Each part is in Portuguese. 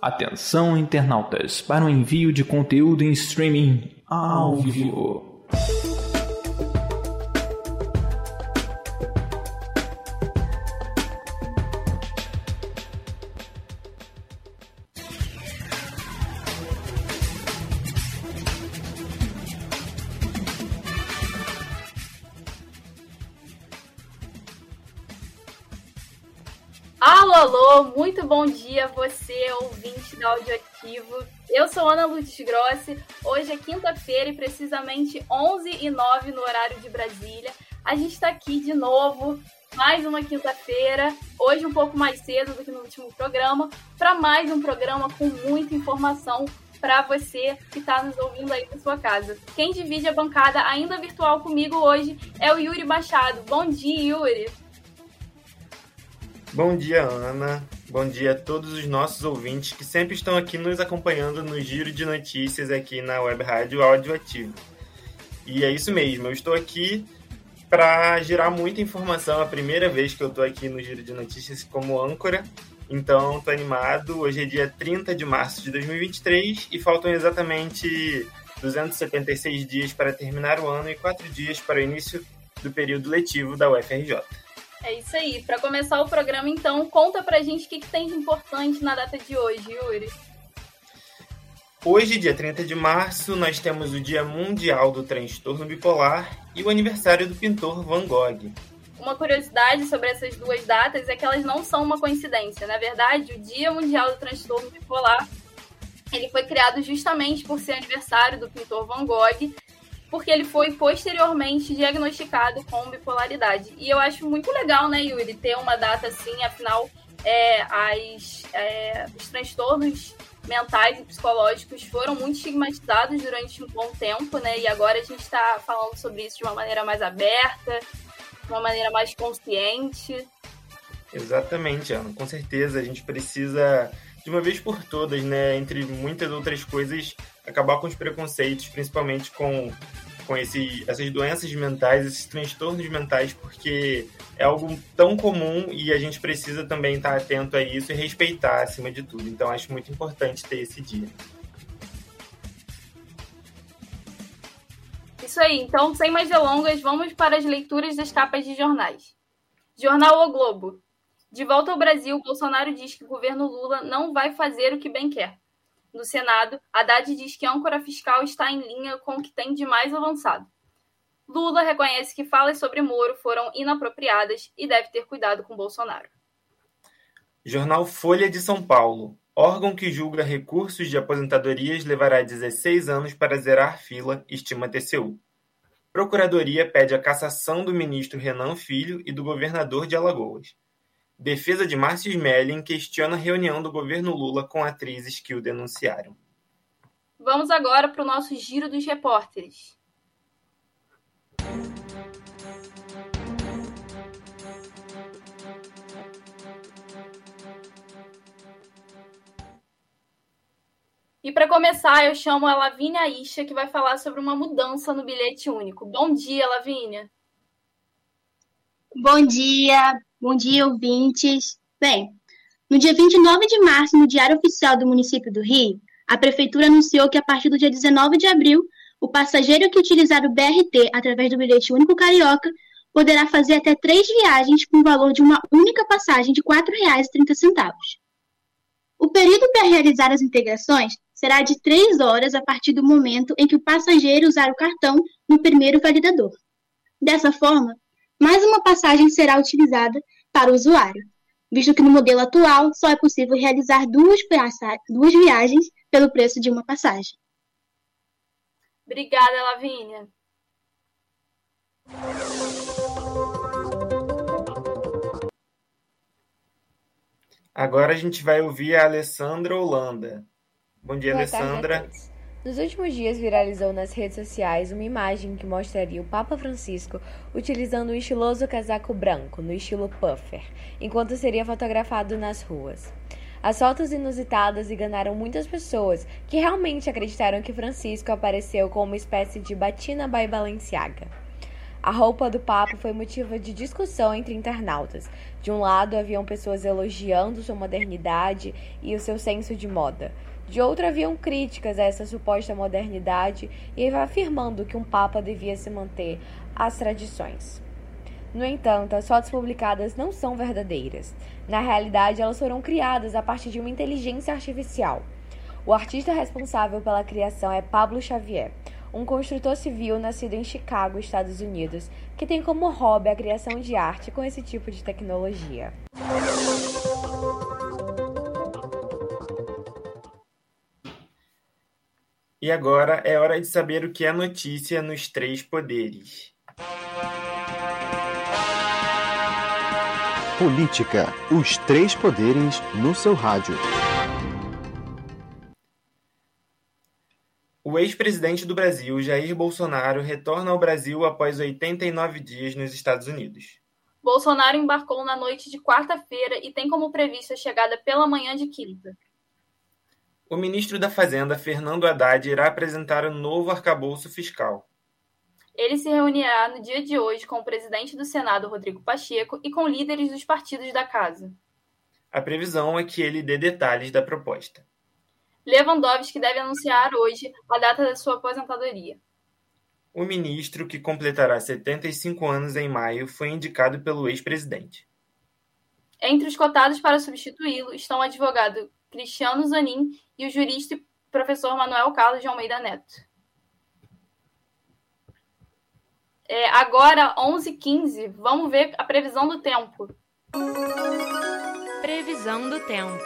Atenção, internautas, para o envio de conteúdo em streaming ao vivo. Audioativo. Eu sou Ana Lutz Grossi. Hoje é quinta-feira e precisamente 11 e 09 no horário de Brasília. A gente está aqui de novo, mais uma quinta-feira, hoje um pouco mais cedo do que no último programa, para mais um programa com muita informação para você que está nos ouvindo aí na sua casa. Quem divide a bancada ainda virtual comigo hoje é o Yuri Machado. Bom dia, Yuri! Bom dia, Ana. Bom dia a todos os nossos ouvintes que sempre estão aqui nos acompanhando no giro de notícias aqui na Web Rádio Audioativo. E é isso mesmo, eu estou aqui para gerar muita informação. É a primeira vez que eu estou aqui no giro de notícias como âncora. Então, estou animado. Hoje é dia 30 de março de 2023 e faltam exatamente 276 dias para terminar o ano e 4 dias para o início do período letivo da UFRJ. É isso aí. Para começar o programa, então, conta pra gente o que, que tem de importante na data de hoje, Yuri. Hoje, dia 30 de março, nós temos o Dia Mundial do Transtorno Bipolar e o aniversário do pintor Van Gogh. Uma curiosidade sobre essas duas datas é que elas não são uma coincidência. Na verdade, o Dia Mundial do Transtorno Bipolar ele foi criado justamente por ser aniversário do pintor Van Gogh porque ele foi posteriormente diagnosticado com bipolaridade. E eu acho muito legal, né, Yuri, ter uma data assim, afinal, é, as, é, os transtornos mentais e psicológicos foram muito estigmatizados durante um bom tempo, né? E agora a gente está falando sobre isso de uma maneira mais aberta, de uma maneira mais consciente. Exatamente, Ana. Com certeza a gente precisa, de uma vez por todas, né, entre muitas outras coisas, acabar com os preconceitos, principalmente com, com esse, essas doenças mentais, esses transtornos mentais, porque é algo tão comum e a gente precisa também estar atento a isso e respeitar acima de tudo. Então, acho muito importante ter esse dia. Isso aí, então, sem mais delongas, vamos para as leituras das capas de jornais. Jornal O Globo. De volta ao Brasil, Bolsonaro diz que o governo Lula não vai fazer o que bem quer. No Senado, Haddad diz que a âncora fiscal está em linha com o que tem de mais avançado. Lula reconhece que falas sobre Moro foram inapropriadas e deve ter cuidado com Bolsonaro. Jornal Folha de São Paulo. Órgão que julga recursos de aposentadorias levará 16 anos para zerar fila, estima TCU. Procuradoria pede a cassação do ministro Renan Filho e do governador de Alagoas. Defesa de Márcio Smelling questiona a reunião do governo Lula com atrizes que o denunciaram. Vamos agora para o nosso giro dos repórteres. E para começar, eu chamo a Lavínia Isha, que vai falar sobre uma mudança no bilhete único. Bom dia, Lavínia. Bom dia, Bom dia, ouvintes. Bem, no dia 29 de março, no Diário Oficial do Município do Rio, a Prefeitura anunciou que a partir do dia 19 de abril, o passageiro que utilizar o BRT através do bilhete único carioca poderá fazer até três viagens com o valor de uma única passagem de R$ 4,30. O período para realizar as integrações será de três horas a partir do momento em que o passageiro usar o cartão no primeiro validador. Dessa forma, mais uma passagem será utilizada para o usuário, visto que no modelo atual só é possível realizar duas, duas viagens pelo preço de uma passagem. Obrigada, Lavínia. Agora a gente vai ouvir a Alessandra Holanda. Bom dia, Boa Alessandra. Tarde nos últimos dias viralizou nas redes sociais uma imagem que mostraria o Papa Francisco utilizando um estiloso casaco branco, no estilo puffer, enquanto seria fotografado nas ruas. As fotos inusitadas enganaram muitas pessoas que realmente acreditaram que Francisco apareceu com uma espécie de batina by Balenciaga. A roupa do Papa foi motivo de discussão entre internautas. De um lado, haviam pessoas elogiando sua modernidade e o seu senso de moda. De outro, haviam críticas a essa suposta modernidade e afirmando que um Papa devia se manter às tradições. No entanto, as fotos publicadas não são verdadeiras. Na realidade, elas foram criadas a partir de uma inteligência artificial. O artista responsável pela criação é Pablo Xavier, um construtor civil nascido em Chicago, Estados Unidos, que tem como hobby a criação de arte com esse tipo de tecnologia. E agora é hora de saber o que é notícia nos três poderes. Política, os três poderes no seu rádio. O ex-presidente do Brasil, Jair Bolsonaro, retorna ao Brasil após 89 dias nos Estados Unidos. Bolsonaro embarcou na noite de quarta-feira e tem como previsto a chegada pela manhã de quinta. O ministro da Fazenda, Fernando Haddad, irá apresentar o um novo arcabouço fiscal. Ele se reunirá no dia de hoje com o presidente do Senado, Rodrigo Pacheco, e com líderes dos partidos da casa. A previsão é que ele dê detalhes da proposta. Lewandowski deve anunciar hoje a data da sua aposentadoria. O ministro, que completará 75 anos em maio, foi indicado pelo ex-presidente. Entre os cotados para substituí-lo estão o advogado Cristiano Zanin e o jurista e professor Manuel Carlos de Almeida Neto. É, agora, 11h15, vamos ver a previsão do tempo. Previsão do tempo.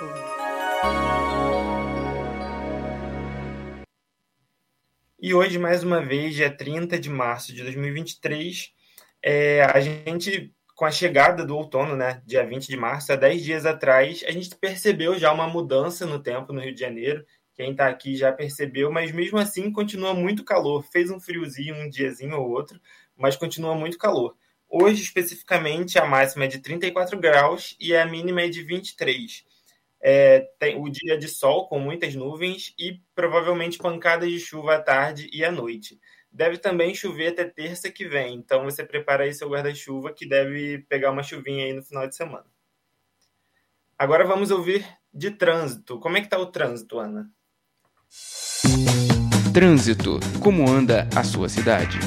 E hoje, mais uma vez, dia 30 de março de 2023, é, a gente, com a chegada do outono, né, dia 20 de março, há 10 dias atrás, a gente percebeu já uma mudança no tempo no Rio de Janeiro. Quem está aqui já percebeu, mas mesmo assim continua muito calor. Fez um friozinho um diazinho ou outro, mas continua muito calor. Hoje, especificamente, a máxima é de 34 graus e a mínima é de 23. É, tem o dia de sol com muitas nuvens e provavelmente pancadas de chuva à tarde e à noite. Deve também chover até terça que vem, então você prepara aí seu guarda-chuva que deve pegar uma chuvinha aí no final de semana. Agora vamos ouvir de trânsito. Como é que está o trânsito, Ana? Trânsito. Como anda a sua cidade?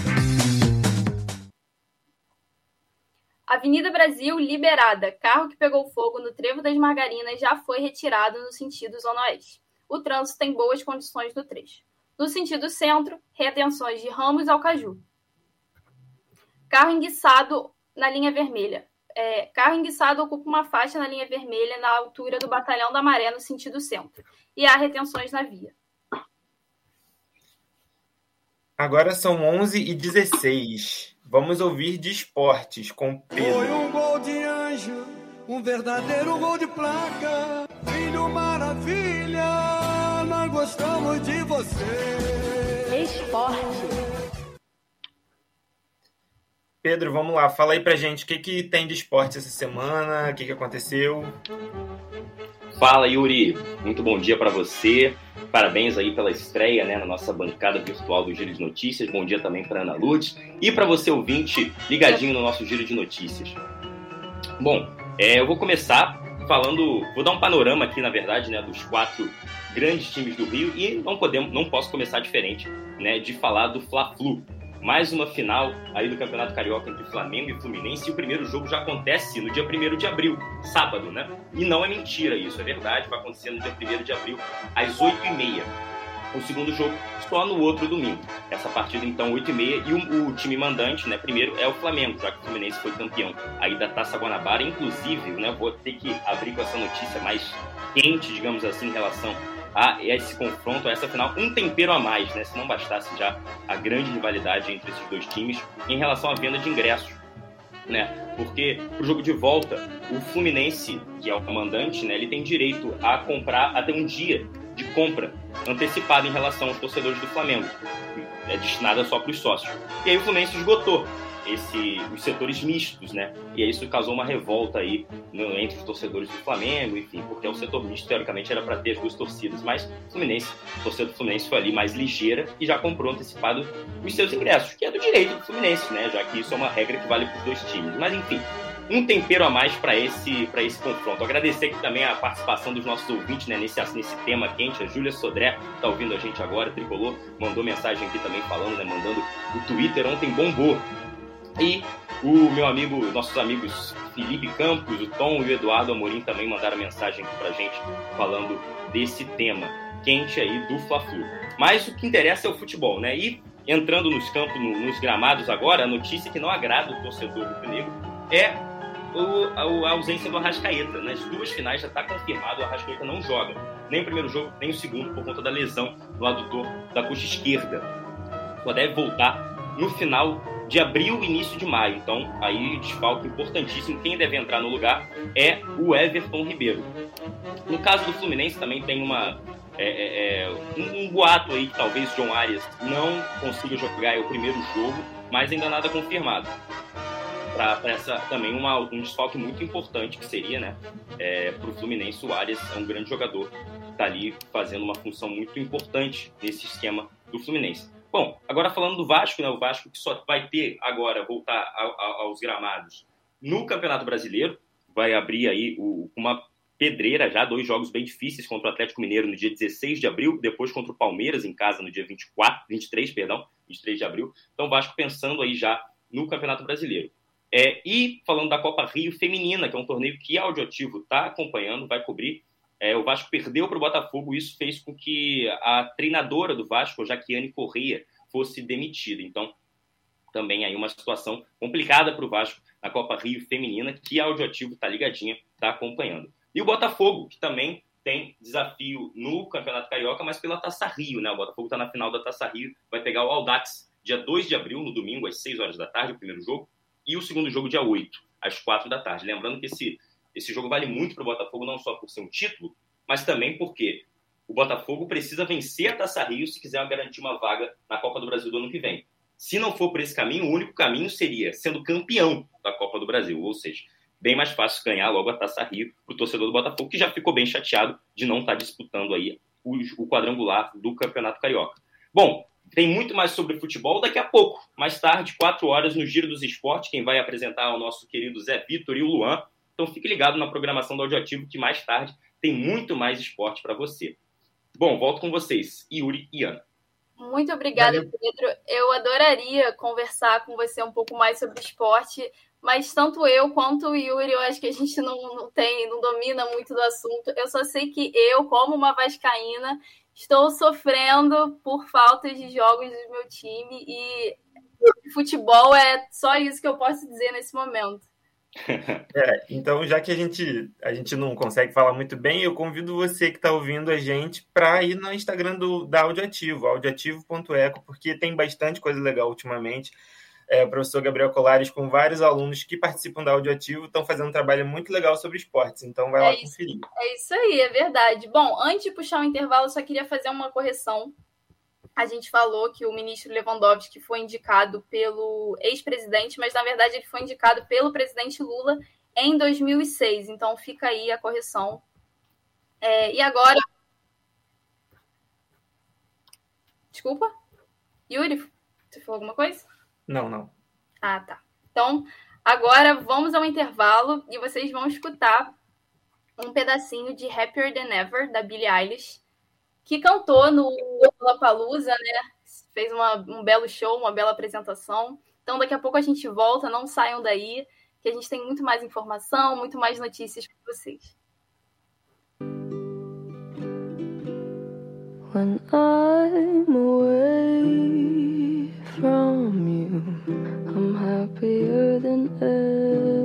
Avenida Brasil liberada. Carro que pegou fogo no Trevo das Margarinas já foi retirado no sentido Zona Oeste. O trânsito tem boas condições no trecho. No sentido centro, retenções de Ramos ao Caju. Carro enguiçado na linha vermelha. É, carro enguiçado ocupa uma faixa na linha vermelha na altura do Batalhão da Maré no sentido centro. E há retenções na via. Agora são 11 e 16 Vamos ouvir de esportes com Pedro. Foi um gol de anjo, um verdadeiro gol de placa. Filho maravilha, gostamos de você. Esporte. Pedro, vamos lá, fala aí pra gente o que, que tem de esporte essa semana, o que, que aconteceu. Fala Yuri, muito bom dia para você. Parabéns aí pela estreia né, na nossa bancada virtual do Giro de Notícias. Bom dia também para Ana Lourdes e para você ouvinte ligadinho no nosso Giro de Notícias. Bom, é, eu vou começar falando, vou dar um panorama aqui na verdade, né, dos quatro grandes times do Rio e não podemos, não posso começar diferente, né, de falar do Fla-Flu, mais uma final aí do Campeonato Carioca entre Flamengo e Fluminense. E o primeiro jogo já acontece no dia 1 de abril, sábado, né? E não é mentira isso, é verdade, vai acontecer no dia 1 de abril, às 8h30. O segundo jogo só no outro domingo. Essa partida, então, 8h30. E o, o, time mandante, né, primeiro, é o Flamengo, já que o Fluminense foi campeão aí da Taça Guanabara. Inclusive, né, vou ter que abrir com essa notícia mais quente, digamos assim, em relação a esse confronto, a essa final, um tempero a mais, né? Se não bastasse já a grande rivalidade entre esses dois times em relação à venda de ingressos. Né? Porque o jogo de volta, o Fluminense, que é o comandante, né, ele tem direito a comprar até um dia de compra antecipada em relação aos torcedores do Flamengo. É destinada só para os sócios. E aí o Fluminense esgotou esse, os setores mistos, né? E isso causou uma revolta aí no, entre os torcedores do Flamengo, enfim, porque o setor misto, teoricamente, era para ter duas torcidas, mas o Fluminense, torcedor do Fluminense foi ali mais ligeira e já comprou antecipado os seus ingressos, que é do direito do Fluminense, né? Já que isso é uma regra que vale para os dois times. Mas, enfim, um tempero a mais para esse, esse confronto. Agradecer aqui também a participação dos nossos ouvintes né, nesse, nesse tema quente. A Júlia Sodré está ouvindo a gente agora, Tricolor, mandou mensagem aqui também falando, né, mandando o Twitter ontem bombou. E o meu amigo, nossos amigos Felipe Campos, o Tom e o Eduardo Amorim também mandaram mensagem aqui para gente falando desse tema quente aí do Fla-Flu. Mas o que interessa é o futebol, né? E entrando nos campos, nos gramados agora, a notícia que não agrada o torcedor do Negro é o, a, ausência do Arrascaeta. Nas duas finais já está confirmado, o Arrascaeta não joga. Nem o primeiro jogo, nem o segundo, por conta da lesão no adutor da coxa esquerda. Só deve voltar no final de abril início de maio. Então, aí desfalque importantíssimo. Quem deve entrar no lugar é o Everton Ribeiro. No caso do Fluminense também tem uma é, é, é um, um, boato aí que talvez John Arias não consiga jogar o primeiro jogo, mas ainda nada confirmado para essa também uma, um desfalque muito importante que seria, né, é, para o Fluminense. O Arias é um grande jogador, está ali fazendo uma função muito importante nesse esquema do Fluminense. Bom, agora falando do Vasco, né, o Vasco que só vai ter agora voltar a, a, aos gramados no Campeonato Brasileiro, vai abrir aí o, uma pedreira já, dois jogos bem difíceis contra o Atlético Mineiro no dia 16 de abril, depois contra o Palmeiras em casa no dia 24, 23, perdão, 23 de abril. Então o Vasco pensando aí já no Campeonato Brasileiro. É, e falando da Copa Rio Feminina, que é um torneio que a Audioativo está acompanhando, vai cobrir. É, o Vasco perdeu para o Botafogo, isso fez com que a treinadora do Vasco, Jaquiane Correia, fosse demitida. Então, também aí uma situação complicada para o Vasco na Copa Rio Feminina, que a Audioativo está ligadinha, está acompanhando. E o Botafogo, que também tem desafio no Campeonato Carioca, mas pela Taça Rio, né? O Botafogo está na final da Taça Rio, vai pegar o Aldax dia 2 de abril, no domingo, às 6 horas da tarde, o primeiro jogo e o segundo jogo dia 8, às 4 da tarde. Lembrando que esse, esse jogo vale muito para o Botafogo, não só por ser um título, mas também porque o Botafogo precisa vencer a Taça Rio se quiser garantir uma vaga na Copa do Brasil do ano que vem. Se não for por esse caminho, o único caminho seria sendo campeão da Copa do Brasil, ou seja, bem mais fácil ganhar logo a Taça Rio para o torcedor do Botafogo, que já ficou bem chateado de não estar tá disputando aí o, o quadrangular do Campeonato Carioca. Bom, tem muito mais sobre futebol daqui a pouco. Mais tarde, 4 horas, no Giro dos Esportes. Quem vai apresentar é o nosso querido Zé Vitor e o Luan. Então fique ligado na programação do Audioativo, que mais tarde tem muito mais esporte para você. Bom, volto com vocês, Yuri e Ana. Muito obrigada, Valeu. Pedro. Eu adoraria conversar com você um pouco mais sobre esporte, mas tanto eu quanto o Yuri, eu acho que a gente não, não tem, não domina muito do assunto. Eu só sei que eu, como uma vascaína, estou sofrendo por faltas de jogos do meu time e futebol é só isso que eu posso dizer nesse momento. É, então, já que a gente, a gente não consegue falar muito bem, eu convido você que está ouvindo a gente para ir no Instagram do, da Audioativo, audioativo.eco, porque tem bastante coisa legal ultimamente é, o professor Gabriel Colares com vários alunos que participam da Audioativo, estão fazendo um trabalho muito legal sobre esportes, então vai é lá isso, conferir. É isso aí, é verdade. Bom, antes de puxar o intervalo, eu só queria fazer uma correção. A gente falou que o ministro Lewandowski foi indicado pelo ex-presidente, mas na verdade ele foi indicado pelo presidente Lula em 2006. Então fica aí a correção. É, e agora. Desculpa? Yuri, você falou alguma coisa? Não, não. Ah, tá. Então, agora vamos ao intervalo e vocês vão escutar um pedacinho de Happier Than Ever, da Billie Eilish, que cantou no Lollapalooza, né? Fez uma, um belo show, uma bela apresentação. Então, daqui a pouco a gente volta, não saiam daí, que a gente tem muito mais informação, muito mais notícias para vocês. When I'm away from you, I'm happier than ever.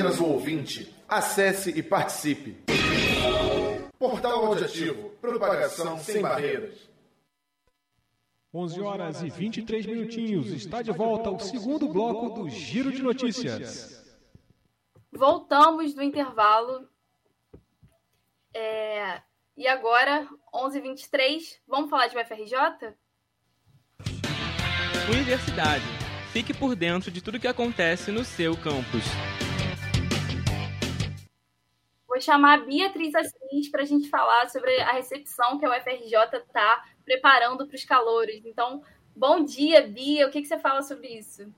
Apenas um ouvinte. Acesse e participe. Portal Audiativo. Propagação sem barreiras. 11 horas e 23 minutinhos. Está de volta o segundo bloco do Giro de Notícias. Voltamos do intervalo. É, E agora, 11h23, vamos falar de UFRJ? Universidade. Fique por dentro de tudo que acontece no seu campus. Vou chamar a Beatriz Assis para a gente falar sobre a recepção que a UFRJ está preparando para os calouros. Então, bom dia, Bia. O que, que você fala sobre isso?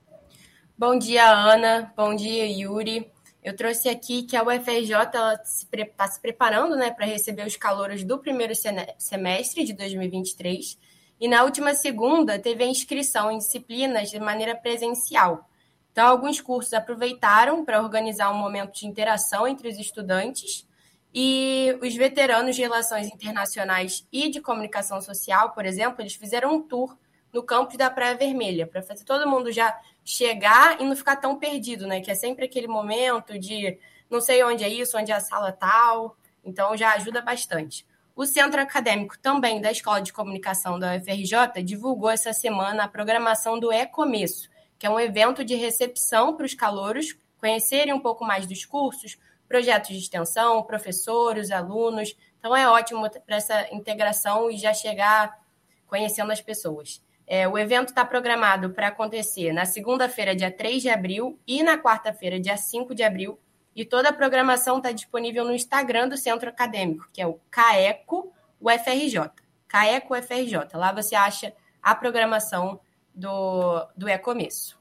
Bom dia, Ana. Bom dia, Yuri. Eu trouxe aqui que a UFRJ está se, pre se, preparando né, para receber os calouros do primeiro semestre de 2023. E na última segunda teve a inscrição em disciplinas de maneira presencial. Então, alguns cursos aproveitaram para organizar um momento de interação entre os estudantes e os veteranos de relações internacionais e de comunicação social, por exemplo, eles fizeram um tour no campus da Praia Vermelha, para fazer todo mundo já chegar e não ficar tão perdido, né? Que é sempre aquele momento de não sei onde é isso, onde é a sala tal. Então já ajuda bastante. O Centro Acadêmico também da Escola de Comunicação da UFRJ divulgou essa semana a programação do E-Começo, que é um evento de recepção para os calouros conhecerem um pouco mais dos cursos, projetos de extensão, professores, alunos. Então é ótimo para essa integração e já chegar conhecendo as pessoas. É, o evento está programado para acontecer na segunda-feira, dia 3 de abril, e na quarta-feira, dia 5 de abril. E toda a programação está disponível no Instagram do Centro Acadêmico, que é o CAECO UFRJ. CAECO UFRJ. Lá você acha a programação do, do E-Começo.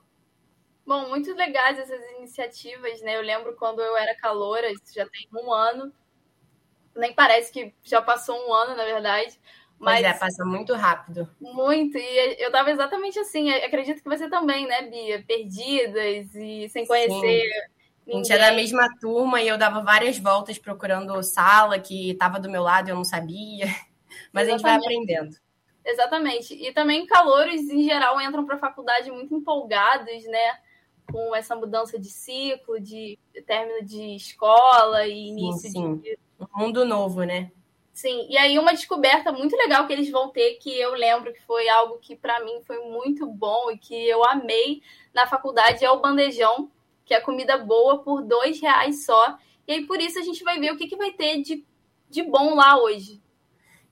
Bom, muito legais essas iniciativas, né? Eu lembro quando eu era caloura, isso já tem um ano. Nem parece que já passou um ano, na verdade. Mas pois é, passa muito rápido. Muito. E eu tava exatamente assim. Acredito que você também, né, Bia? Perdidas e sem conhecer. Sim. A gente era da mesma turma e eu dava várias voltas procurando sala que estava do meu lado e eu não sabia. Mas exatamente. a gente vai aprendendo. Exatamente. E também calouros, em geral, entram para a faculdade muito empolgados, né? Com essa mudança de ciclo, de término de escola e início sim, sim. de. Um mundo novo, né? Sim, e aí uma descoberta muito legal que eles vão ter, que eu lembro que foi algo que para mim foi muito bom e que eu amei na faculdade, é o bandejão, que é comida boa por dois reais só. E aí por isso a gente vai ver o que, que vai ter de, de bom lá hoje.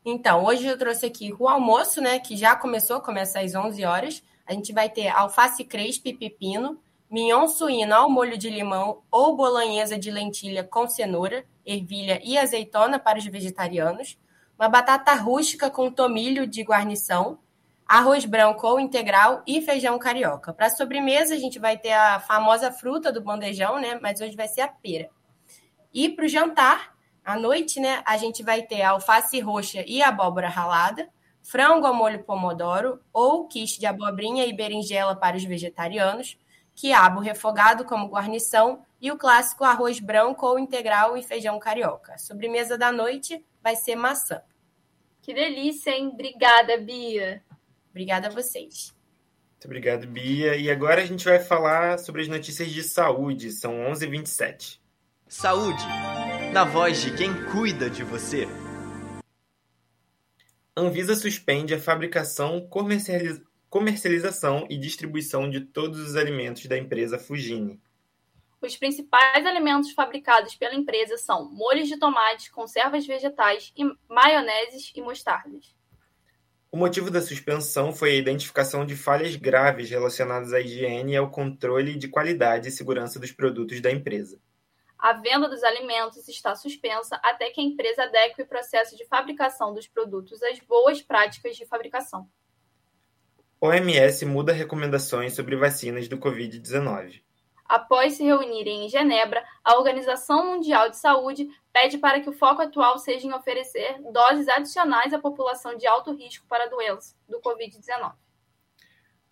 Então, hoje eu trouxe aqui o almoço, né, que já começou, começa às 11 horas. A gente vai ter alface crespa e pepino, mignon suíno ao molho de limão ou bolonhesa de lentilha com cenoura, ervilha e azeitona para os vegetarianos, uma batata rústica com tomilho de guarnição, arroz branco ou integral e feijão carioca. Para sobremesa, a gente vai ter a famosa fruta do bandejão, né? Mas hoje vai ser a pera. E para o jantar, à noite, né, a gente vai ter alface roxa e abóbora ralada, frango ao molho pomodoro ou quiche de abobrinha e berinjela para os vegetarianos, quiabo refogado como guarnição e o clássico arroz branco ou integral e feijão carioca. A sobremesa da noite vai ser maçã. Que delícia, hein? Obrigada, Bia. Obrigada a vocês. Muito obrigado, Bia. E agora a gente vai falar sobre as notícias de saúde. São 11h27. Saúde, na voz de quem cuida de você. Anvisa suspende a fabricação, comercializ... comercialização e distribuição de todos os alimentos da empresa Fugini. Os principais alimentos fabricados pela empresa são molhos de tomate, conservas vegetais, e maioneses e mostardas. O motivo da suspensão foi a identificação de falhas graves relacionadas à higiene e ao controle de qualidade e segurança dos produtos da empresa. A venda dos alimentos está suspensa até que a empresa adeque o processo de fabricação dos produtos às boas práticas de fabricação. OMS muda recomendações sobre vacinas do Covid-19. Após se reunirem em Genebra, a Organização Mundial de Saúde pede para que o foco atual seja em oferecer doses adicionais à população de alto risco para a doença do Covid-19.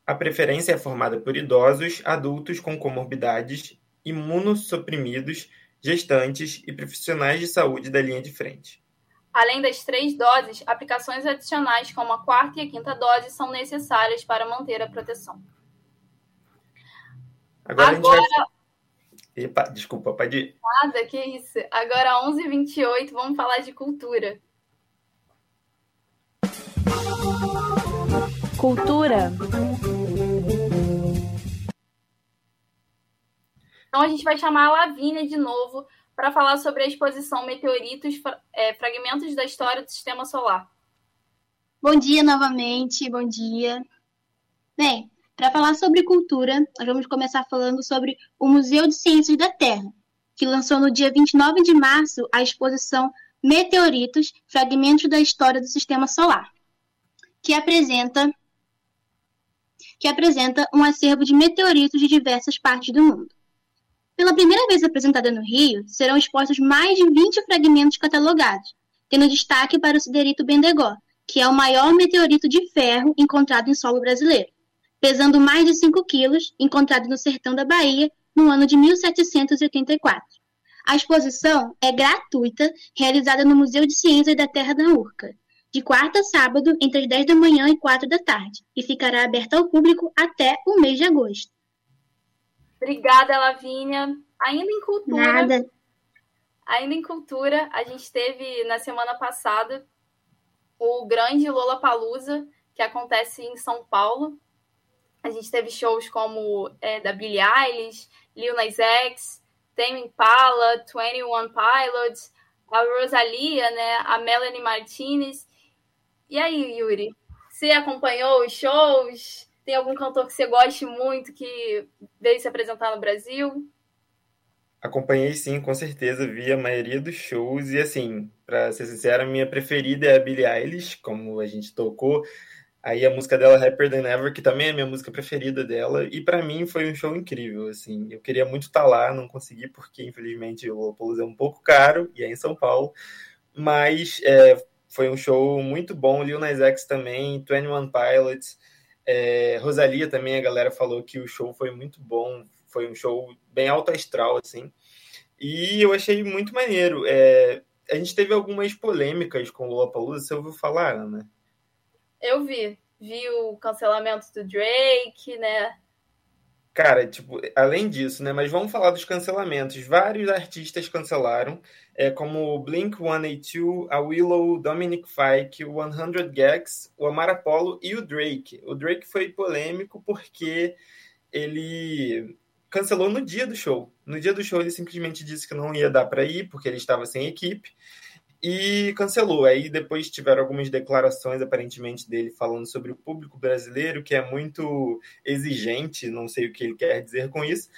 A preferência é formada por idosos, adultos com comorbidades, imunossuprimidos, gestantes e profissionais de saúde da linha de frente. Além das três doses, aplicações adicionais como a quarta e a quinta dose são necessárias para manter a proteção. Agora, Agora... Vai... Epa, desculpa, pode ir. Nada, que isso. Agora, 11h28, vamos falar de cultura. Cultura. Então, a gente vai chamar a Lavínia de novo para falar sobre a exposição Meteoritos, é, Fragmentos da História do Sistema Solar. Bom dia novamente, bom dia. Bem, para falar sobre cultura, nós vamos começar falando sobre o Museu de Ciências da Terra, que lançou no dia 29 de março a exposição Meteoritos, Fragmentos da História do Sistema Solar, que apresenta que apresenta um acervo de meteoritos de diversas partes do mundo. Pela primeira vez apresentada no Rio, serão expostos mais de 20 fragmentos catalogados, tendo destaque para o siderito Bendegó, que é o maior meteorito de ferro encontrado em solo brasileiro, pesando mais de 5 quilos, encontrado no sertão da Bahia no ano de 1784. A exposição é gratuita, realizada no Museu de Ciências da Terra da Urca, de quarta a sábado, entre as 10 da manhã e 4 da tarde, e ficará aberta ao público até o mês de agosto. Obrigada, Lavínia. Ainda em cultura. Nada. Ainda em cultura, a gente teve na semana passada o grande Lola Palusa, que acontece em São Paulo. A gente teve shows como é, da Billie Eilish, Lil Nas X, Tame Impala, 21 Pilots, a Rosalia, né, a Melanie Martinez. E aí, Yuri, você acompanhou os shows? Tem algum cantor que você goste muito que veio se apresentar no Brasil? Acompanhei sim, com certeza, vi a maioria dos shows e assim, para ser sincero, a minha preferida é a Billie Eilish, como a gente tocou. Aí a música dela Happier Than Ever, que também é a minha música preferida dela, e para mim foi um show incrível, assim. Eu queria muito estar tá lá, não consegui porque infelizmente o Lollapalooza é um pouco caro e é em São Paulo, mas é, foi um show muito bom, Lil Nas X também, 21 Pilots, é, Rosalia também, a galera falou que o show foi muito bom, foi um show bem alto astral, assim. E eu achei muito maneiro. É, a gente teve algumas polêmicas com o Lollapalooza, você ouviu falar, Ana? Eu vi. Vi o cancelamento do Drake, né? Cara, tipo, além disso, né? Mas vamos falar dos cancelamentos. Vários artistas cancelaram, é, como o Blink-182, a Willow, Dominic Fike, o 100 Gags, o Amar Apollo e o Drake. O Drake foi polêmico porque ele cancelou no dia do show. No dia do show ele simplesmente disse que não ia dar para ir porque ele estava sem equipe e cancelou. Aí depois tiveram algumas declarações, aparentemente, dele falando sobre o público brasileiro, que é muito exigente, não sei o que ele quer dizer com isso,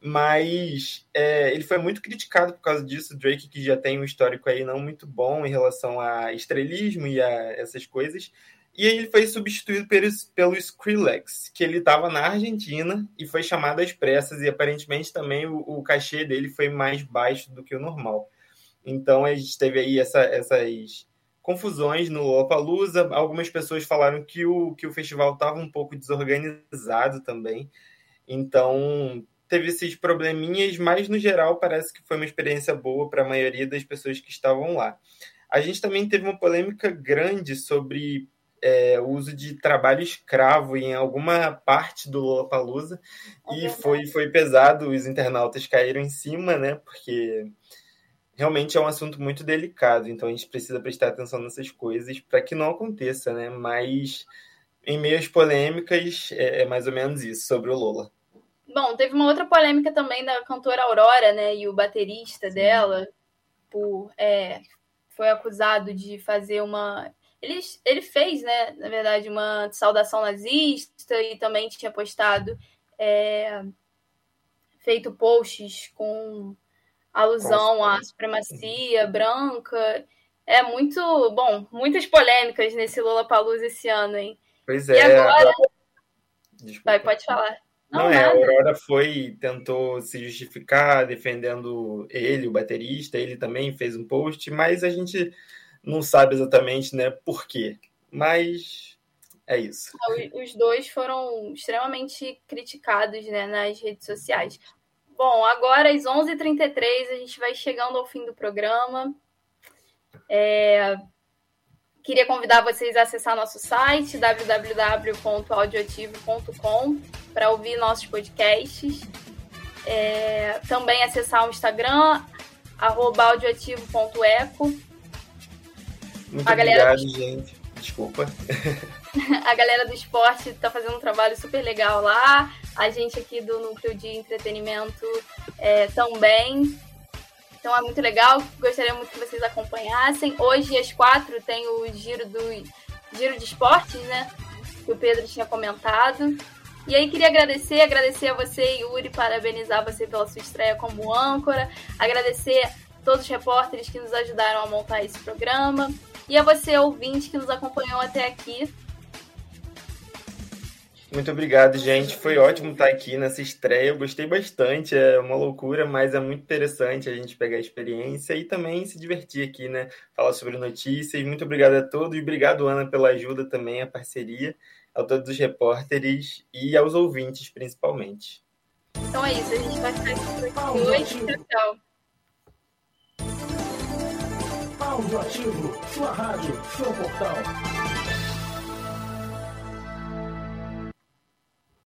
mas é, ele foi muito criticado por causa disso. Drake, que já tem um histórico aí não muito bom em relação a estrelismo e a essas coisas. E aí ele foi substituído pelo, pelo Skrillex, que ele estava na Argentina e foi chamado às pressas, e aparentemente também o, o cachê dele foi mais baixo do que o normal. Então a gente teve aí essa, essas confusões no Lollapalooza. Algumas pessoas falaram que o, que o festival estava um pouco desorganizado também. Então teve esses probleminhas, mas no geral parece que foi uma experiência boa para a maioria das pessoas que estavam lá. A gente também teve uma polêmica grande sobre é, o uso de trabalho escravo em alguma parte do Lollapalooza é e foi, foi pesado, os internautas caíram em cima, né? Porque realmente é um assunto muito delicado, então a gente precisa prestar atenção nessas coisas para que não aconteça, né? Mas em meio às polêmicas, é, é, mais ou menos isso sobre o Lola. Bom, teve uma outra polêmica também da cantora Aurora, né? E o baterista Sim. dela, por é, foi acusado de fazer uma. Ele, ele fez, né? Na verdade, uma saudação nazista e também tinha postado. É, feito posts com alusão à supremacia branca. É muito, bom, muitas polêmicas nesse Lula Palusa esse ano, hein? Pois é. E agora. Vai, pode falar. Não, Não é, a Aurora foi, tentou se justificar defendendo ele, o baterista, ele também fez um post, mas a gente não sabe exatamente, né, por quê. Mas é isso. Os dois foram extremamente criticados, né, nas redes sociais. Bom, agora às 11h33 a gente vai chegando ao fim do programa. É... Queria convidar vocês a acessar nosso site www.audioativo.com para ouvir nossos podcasts. É... Também acessar o Instagram, audioativo.eco. Muito a galera obrigado, do... gente. Desculpa. a galera do esporte está fazendo um trabalho super legal lá. A gente aqui do núcleo de entretenimento é, também. Então é muito legal. Gostaria muito que vocês acompanhassem. Hoje às quatro tem o giro do giro de esportes, né? Que o Pedro tinha comentado. E aí queria agradecer, agradecer a você, Yuri, parabenizar você pela sua estreia como âncora, agradecer todos os repórteres que nos ajudaram a montar esse programa e a você, ouvinte, que nos acompanhou até aqui. Muito obrigado, gente. Foi ótimo estar aqui nessa estreia. Eu gostei bastante. É uma loucura, mas é muito interessante a gente pegar a experiência e também se divertir aqui, né? Falar sobre notícias. Muito obrigado a todos e obrigado, Ana, pela ajuda também, a parceria, a todos os repórteres e aos ouvintes, principalmente. Então é isso. A gente vai ficar aqui por hoje. Tchau, tchau. Áudio Ativo, sua rádio, seu portal.